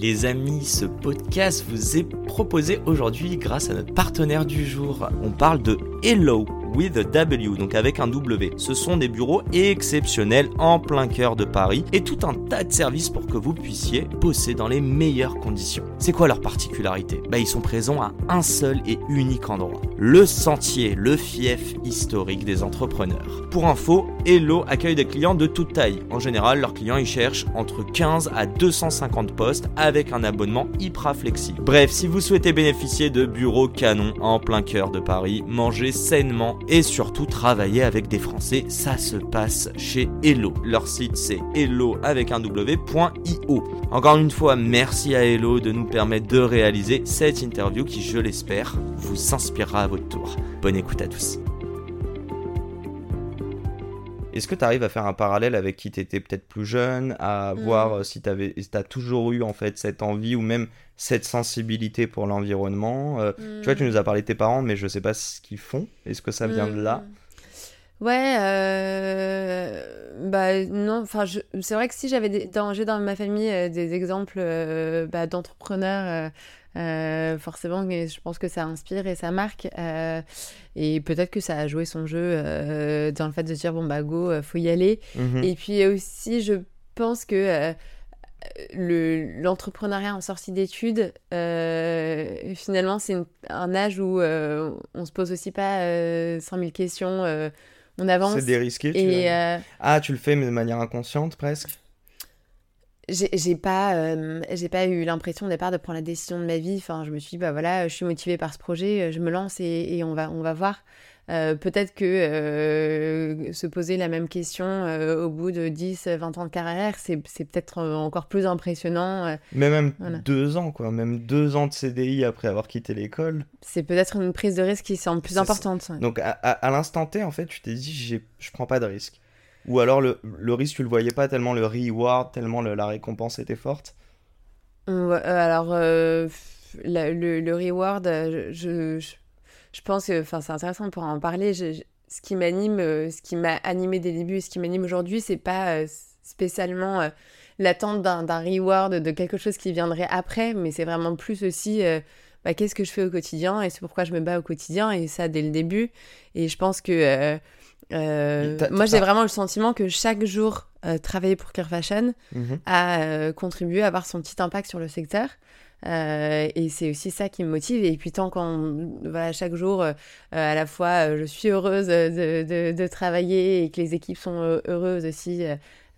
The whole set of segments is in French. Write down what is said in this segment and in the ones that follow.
Les amis, ce podcast vous est proposé aujourd'hui grâce à notre partenaire du jour. On parle de Hello with a W, donc avec un W. Ce sont des bureaux exceptionnels en plein cœur de Paris et tout un tas de services pour que vous puissiez bosser dans les meilleures conditions. C'est quoi leur particularité? Bah ils sont présents à un seul et unique endroit. Le sentier, le fief historique des entrepreneurs. Pour info, Hello accueille des clients de toute taille. En général, leurs clients ils cherchent entre 15 à 250 postes avec un abonnement hyper flexible. Bref, si vous souhaitez bénéficier de bureaux canons en plein cœur de Paris, mangez sainement et surtout travailler avec des Français, ça se passe chez Hello. Leur site c'est hello avec un. Encore une fois, merci à Hello de nous permettre de réaliser cette interview qui, je l'espère, vous inspirera à votre tour. Bonne écoute à tous. Est-ce que tu arrives à faire un parallèle avec qui tu étais peut-être plus jeune, à Mm. voir euh, si tu as toujours eu en fait cette envie ou même cette sensibilité pour l'environnement euh, Tu vois, tu nous as parlé de tes parents, mais je sais pas ce qu'ils font. Est-ce que ça vient de là? Mm. Ouais, euh, bah non, enfin c'est vrai que si j'avais dans, j'ai dans ma famille euh, des exemples euh, bah, d'entrepreneurs, forcément, mais je pense que ça inspire et ça marque. et peut-être que ça a joué son jeu dans le fait de dire bon bah go, faut y aller. Mhm. Et puis aussi, je pense que le, l'entrepreneuriat en sortie d'études, euh, finalement, c'est un âge où euh, on se pose aussi pas euh, 100 000 questions. On avance. C'est dérisqué tu Et euh, Ah, tu le fais mais de manière inconsciente presque? J'ai pas, euh, j'ai pas eu l'impression au départ de prendre la décision de ma vie. Enfin, je me suis dit, bah voilà, je suis motivée par ce projet, je me lance et, et on, va, on va voir. Euh, Peut-être que euh, se poser la même question euh, au bout de 10, 20 ans de carrière, c'est peut-être euh, encore plus impressionnant. euh, Mais même Voilà. deux ans, quoi. Même deux ans de CDI après avoir quitté l'école. C'est peut-être une prise de risque qui semble plus importante. ouais. Donc à, à- à l'instant T, en fait, tu t'es dit, je prends pas de risque. Ou alors le, le risque, tu le voyais pas tellement le reward, tellement le- la récompense était forte? Euh, alors, euh, le, le reward, euh, je, je, pense que c'est intéressant pour en parler. Ce qui m'anime, ce qui m'a animé dès le début et ce qui m'anime aujourd'hui, c'est pas spécialement l'attente d'un reward, de quelque chose qui viendrait après, mais c'est vraiment plus aussi bah, qu'est-ce que je fais au quotidien et c'est pourquoi je me bats au quotidien et ça dès le début. Et je pense que euh, moi, j'ai vraiment le sentiment que chaque jour, euh, travailler pour Clear Fashion, Mhm. à euh, contribuer à avoir son petit impact sur le secteur. Et c'est aussi ça qui me motive. Et puis tant qu'on, voilà, chaque jour, à la fois, je suis heureuse de, de, de travailler et que les équipes sont heureuses aussi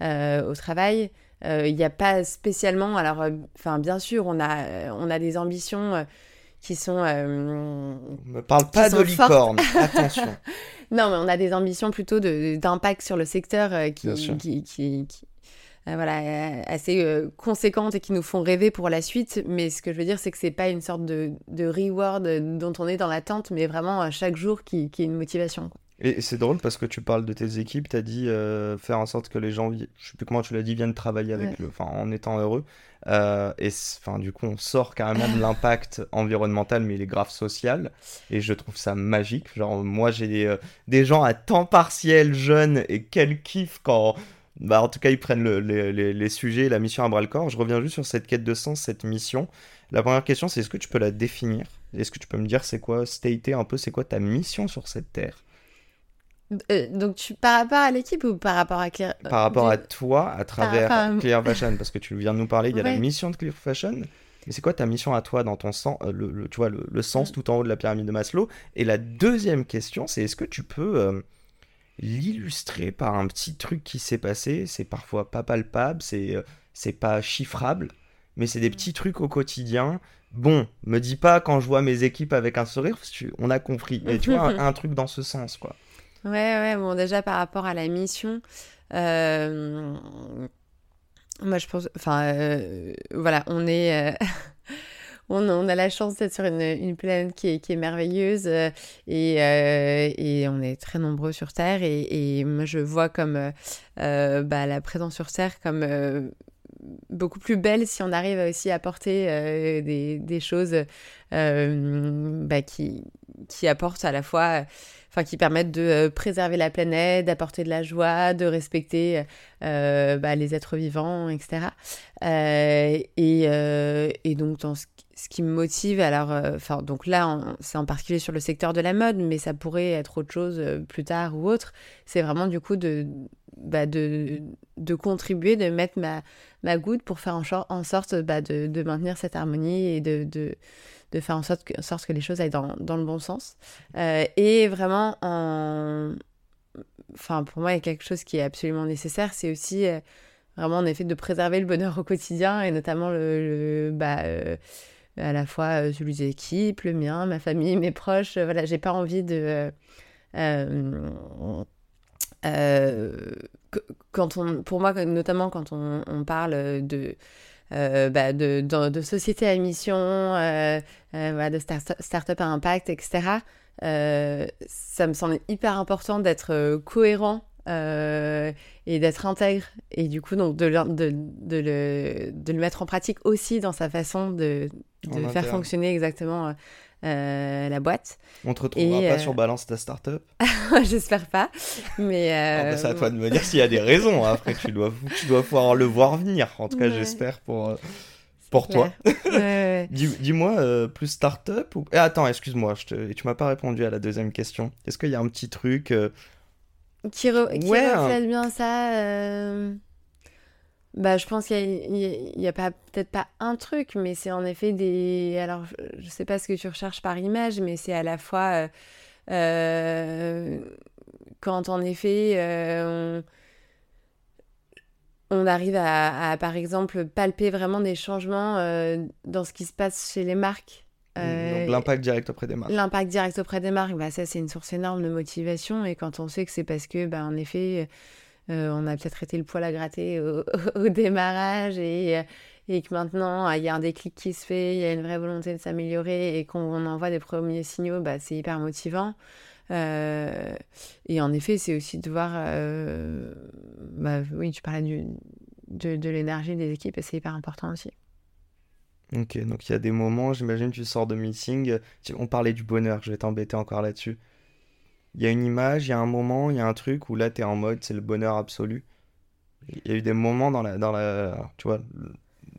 au travail. Il n'y a pas spécialement, alors, enfin, bien sûr, on a, on a des ambitions qui sont, euh, Me parle pas de licorne, attention. non, mais on a des ambitions plutôt d'impact sur le secteur euh, qui, qui, qui- qui- euh, voilà, assez conséquentes et qui nous font rêver pour la suite. Mais ce que je veux dire, c'est que c'est pas une sorte de, de reward dont on est dans l'attente, mais vraiment chaque jour qui, qui est une motivation. quoi. Et c'est drôle parce que tu parles de tes équipes, tu as dit euh, faire en sorte que les gens, je sais plus comment tu l'as dit, viennent travailler avec Ouais. le, enfin, en étant heureux. Euh, et enfin, du coup, on sort carrément de l'impact environnemental, mais il est grave social. Et je trouve ça magique. Genre, moi, j'ai des, euh, des gens à temps partiel, jeunes, et quel kiff quand. Bah, en tout cas, ils prennent le- les, les- les sujets, la mission à bras le corps. Je reviens juste sur cette quête de sens, cette mission. La première question, c'est est-ce que tu peux la définir? Est-ce que tu peux me dire c'est quoi, stater un peu, c'est quoi ta mission sur cette terre? Euh, donc, tu, par rapport à l'équipe ou par rapport à Claire par rapport du- à toi à travers à- Clear Fashion parce que tu viens de nous parler il y a la mission de Clear Fashion. Mais c'est quoi ta mission à toi dans ton sens euh, le, le- tu vois le, le sens Mm. tout en haut de la pyramide de Maslow? Et la deuxième question c'est est-ce que tu peux euh, l'illustrer par un petit truc qui s'est passé? C'est parfois pas palpable c'est euh, c'est pas chiffrable mais c'est des Mm. petits trucs au quotidien. Bon me dis pas quand je vois mes équipes avec un sourire parce que tu- on a compris. Mais tu vois un, un truc dans ce sens quoi Ouais, ouais, bon, déjà par rapport à la mission, euh, moi je pense, enfin, euh, voilà, on est, euh, on, a la chance d'être sur une, planète qui est, merveilleuse et, on est très nombreux sur Terre. Et, moi, je vois comme bah, la présence sur Terre comme beaucoup plus belle si on arrive aussi à apporter des, des, choses bah, qui, qui apportent à la fois, enfin qui permettent de euh, préserver la planète, d'apporter de la joie, de respecter bah, les êtres vivants, etc. et, donc ce, qui me motive, alors, enfin donc là c'est en particulier sur le secteur de la mode, mais ça pourrait être autre chose plus tard ou autre. C'est vraiment du coup de bah, de, de contribuer, de mettre ma, ma goutte pour faire en, en sorte bah, de, de, maintenir cette harmonie et de, de, de faire en sorte, que, sorte que les choses aillent dans, dans le bon sens. Euh, et vraiment, en... enfin, pour moi, il y a quelque chose qui est absolument nécessaire, c'est aussi euh, vraiment en effet de préserver le bonheur au quotidien et notamment le, bah, euh, à la fois celui des équipes, le mien, ma famille, mes proches. voilà, j'ai pas envie de quand on, pour moi, notamment quand on, on parle de, euh, bah de, de, de, société à mission, euh, euh, de start-up à impact, etc., euh, ça me semble hyper important d'être cohérent et d'être intègre. Et du coup, donc, de, le, de, de, le, de le mettre en pratique aussi dans sa façon de, de faire fonctionner exactement euh, la boîte. On te retrouvera pas euh, sur Balance ta startup J'espère pas. Mais euh, c'est à toi de me dire s'il y a des raisons. Hein. Après, tu dois, tu dois pouvoir le voir venir. En tout cas, j'espère pour, pour toi. Dis-moi, plus startup ou... Eh, attends, excuse-moi, te... tu m'as pas répondu à la deuxième question. Est-ce qu'il y a un petit truc qui, reflète bien ça bah, je pense qu'il n'y a, a, pas peut-être pas un truc, mais c'est en effet des. Alors, je sais pas ce que tu recherches par image, mais c'est à la fois euh, euh quand en effet euh, on, on, arrive à, à, par exemple, palper vraiment des changements dans ce qui se passe chez les marques. Donc l'impact direct auprès des marques. L'impact direct auprès des marques, bah, ça c'est une source énorme de motivation et quand on sait que c'est parce que, bah, en effet euh, on a peut-être été le poil à gratter au, démarrage et, euh, et, que maintenant il y a un déclic qui se fait, il y a une vraie volonté de s'améliorer et qu'on envoie des premiers signaux, bah, c'est hyper motivant. Euh, et en effet, c'est aussi de voir, bah, oui, tu parlais de, de l'énergie des équipes et c'est hyper important aussi. Ok, donc il y a des moments, j'imagine, tu sors de meeting, on parlait du bonheur, je vais t'embêter encore là-dessus il y a une image, il y a un moment, il y a un truc où là, tu es en mode, c'est le bonheur absolu. Il y a eu des moments dans la, dans la, tu vois,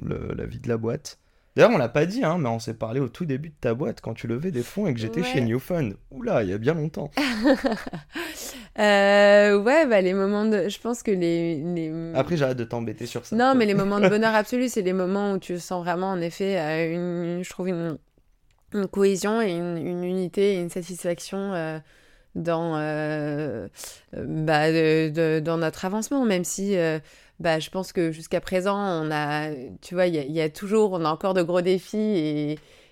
la vie de la boîte. D'ailleurs, on l'a pas dit, hein, mais on s'est parlé au tout début de ta boîte quand tu levais des fonds et que j'étais chez New Fund. Oula, il y a bien longtemps. euh, ouais, bah les moments de. Je pense que les. les... Après, j'arrête de t'embêter sur ça. Non, mais les moments de bonheur absolu, c'est les moments où tu sens vraiment, en effet, euh, une, je trouve une, une cohésion et une, une, unité et une satisfaction. Euh, dans, euh, bah, de, dans notre avancement, même si euh, bah, je pense que jusqu'à présent, on a, tu vois, il y, y, a toujours, on a encore de gros défis et,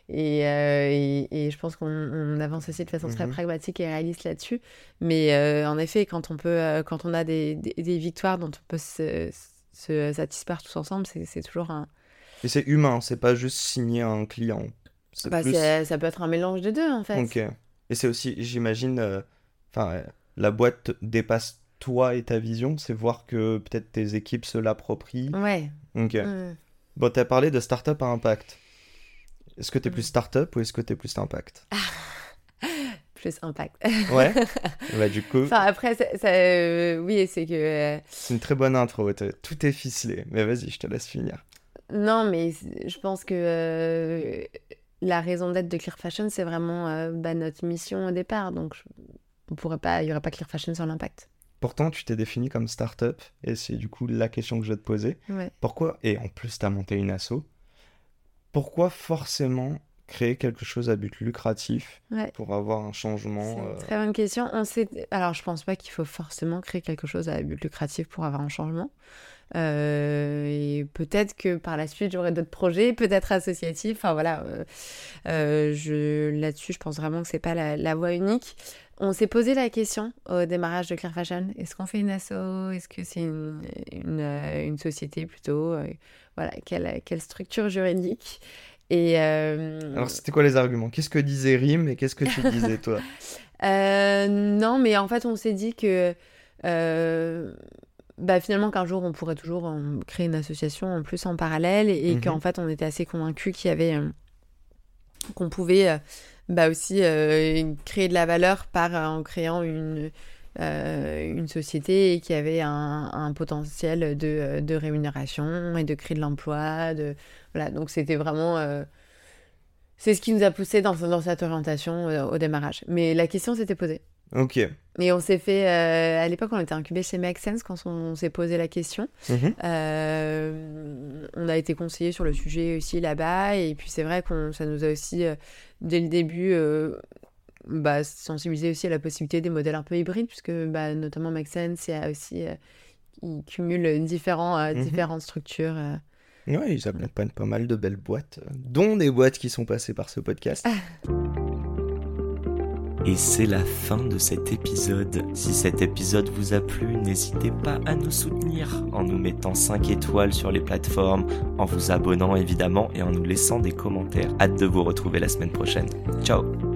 et, euh, et, et je pense qu'on avance aussi de façon très mhm. pragmatique et réaliste là-dessus. Mais en effet, quand on, peut, quand on a des, des, des, victoires dont on peut se, se satisfaire tous ensemble, c'est toujours un... Et c'est humain, c'est pas juste signer un client. Bah, plus... Ça peut être un mélange des deux, en fait. Ok. Et c'est aussi, j'imagine, euh, enfin, euh, la boîte dépasse toi et ta vision, c'est voir que peut-être tes équipes se l'approprient. Ouais. Ok. Mm. Bon, t'as parlé de start-up à impact. Est-ce que t'es es plus mm. start-up ou est-ce que t'es plus impact? Plus impact. ouais. bah, du coup. Enfin, après, ça, euh, oui, c'est que. C'est une très bonne intro. Tout est ficelé. Mais vas-y, je te laisse finir. Non, mais je pense que la raison d'être de Clear Fashion, c'est vraiment euh, bah, notre mission au départ. Donc, on pourrait pas, il n'y aurait pas Clear Fashion sans l'impact. Pourtant, tu t'es défini comme start-up, et c'est du coup la question que je vais te poser. Pourquoi, et en plus, tu as monté une asso, pourquoi forcément créer quelque chose à but lucratif pour avoir un changement euh, très bonne question. On sait... Alors, je pense pas qu'il faut forcément créer quelque chose à but lucratif pour avoir un changement. Euh, et peut-être que par la suite, j'aurai d'autres projets, peut-être associatifs. Enfin voilà, euh, euh, je, là-dessus, je pense vraiment que c'est pas la, la, voie unique. On s'est posé la question au démarrage de Clear Fashion. Est-ce qu'on fait une asso? Est-ce que c'est une, une, une, société plutôt? Voilà, quelle, quelle structure juridique? Et Alors, c'était quoi les arguments? Qu'est-ce que disait Rim et qu'est-ce que tu disais toi? Non, mais en fait, on s'est dit que bah, finalement qu'un jour on pourrait toujours créer une association en plus en parallèle et, mhm. qu'en fait on était assez convaincus qu'il y avait qu'on pouvait bah aussi créer de la valeur par en créant une euh, une société qui avait un, potentiel de, de, rémunération et de créer de l'emploi. De... Voilà, donc c'était vraiment... Euh, c'est ce qui nous a poussé dans, dans cette orientation euh, au démarrage. Mais la question s'était posée. Ok. Et on s'est fait, à l'époque, on était incubé chez Make Sense quand on, s'est posé la question. Mhm. on a été conseillé sur le sujet aussi là-bas. Et puis c'est vrai que ça nous a aussi, dès le début, bah, sensibiliser aussi à la possibilité des modèles un peu hybrides, puisque bah, notamment Maxen, c'est aussi. Euh, ils cumulent différents, euh, mhm. différentes structures. Euh. Oui, ils accompagnent pas mal de belles boîtes, dont des boîtes qui sont passées par ce podcast. Et c'est la fin de cet épisode. Si cet épisode vous a plu, n'hésitez pas à nous soutenir en nous mettant 5 étoiles sur les plateformes, en vous abonnant évidemment et en nous laissant des commentaires. Hâte de vous retrouver la semaine prochaine. Ciao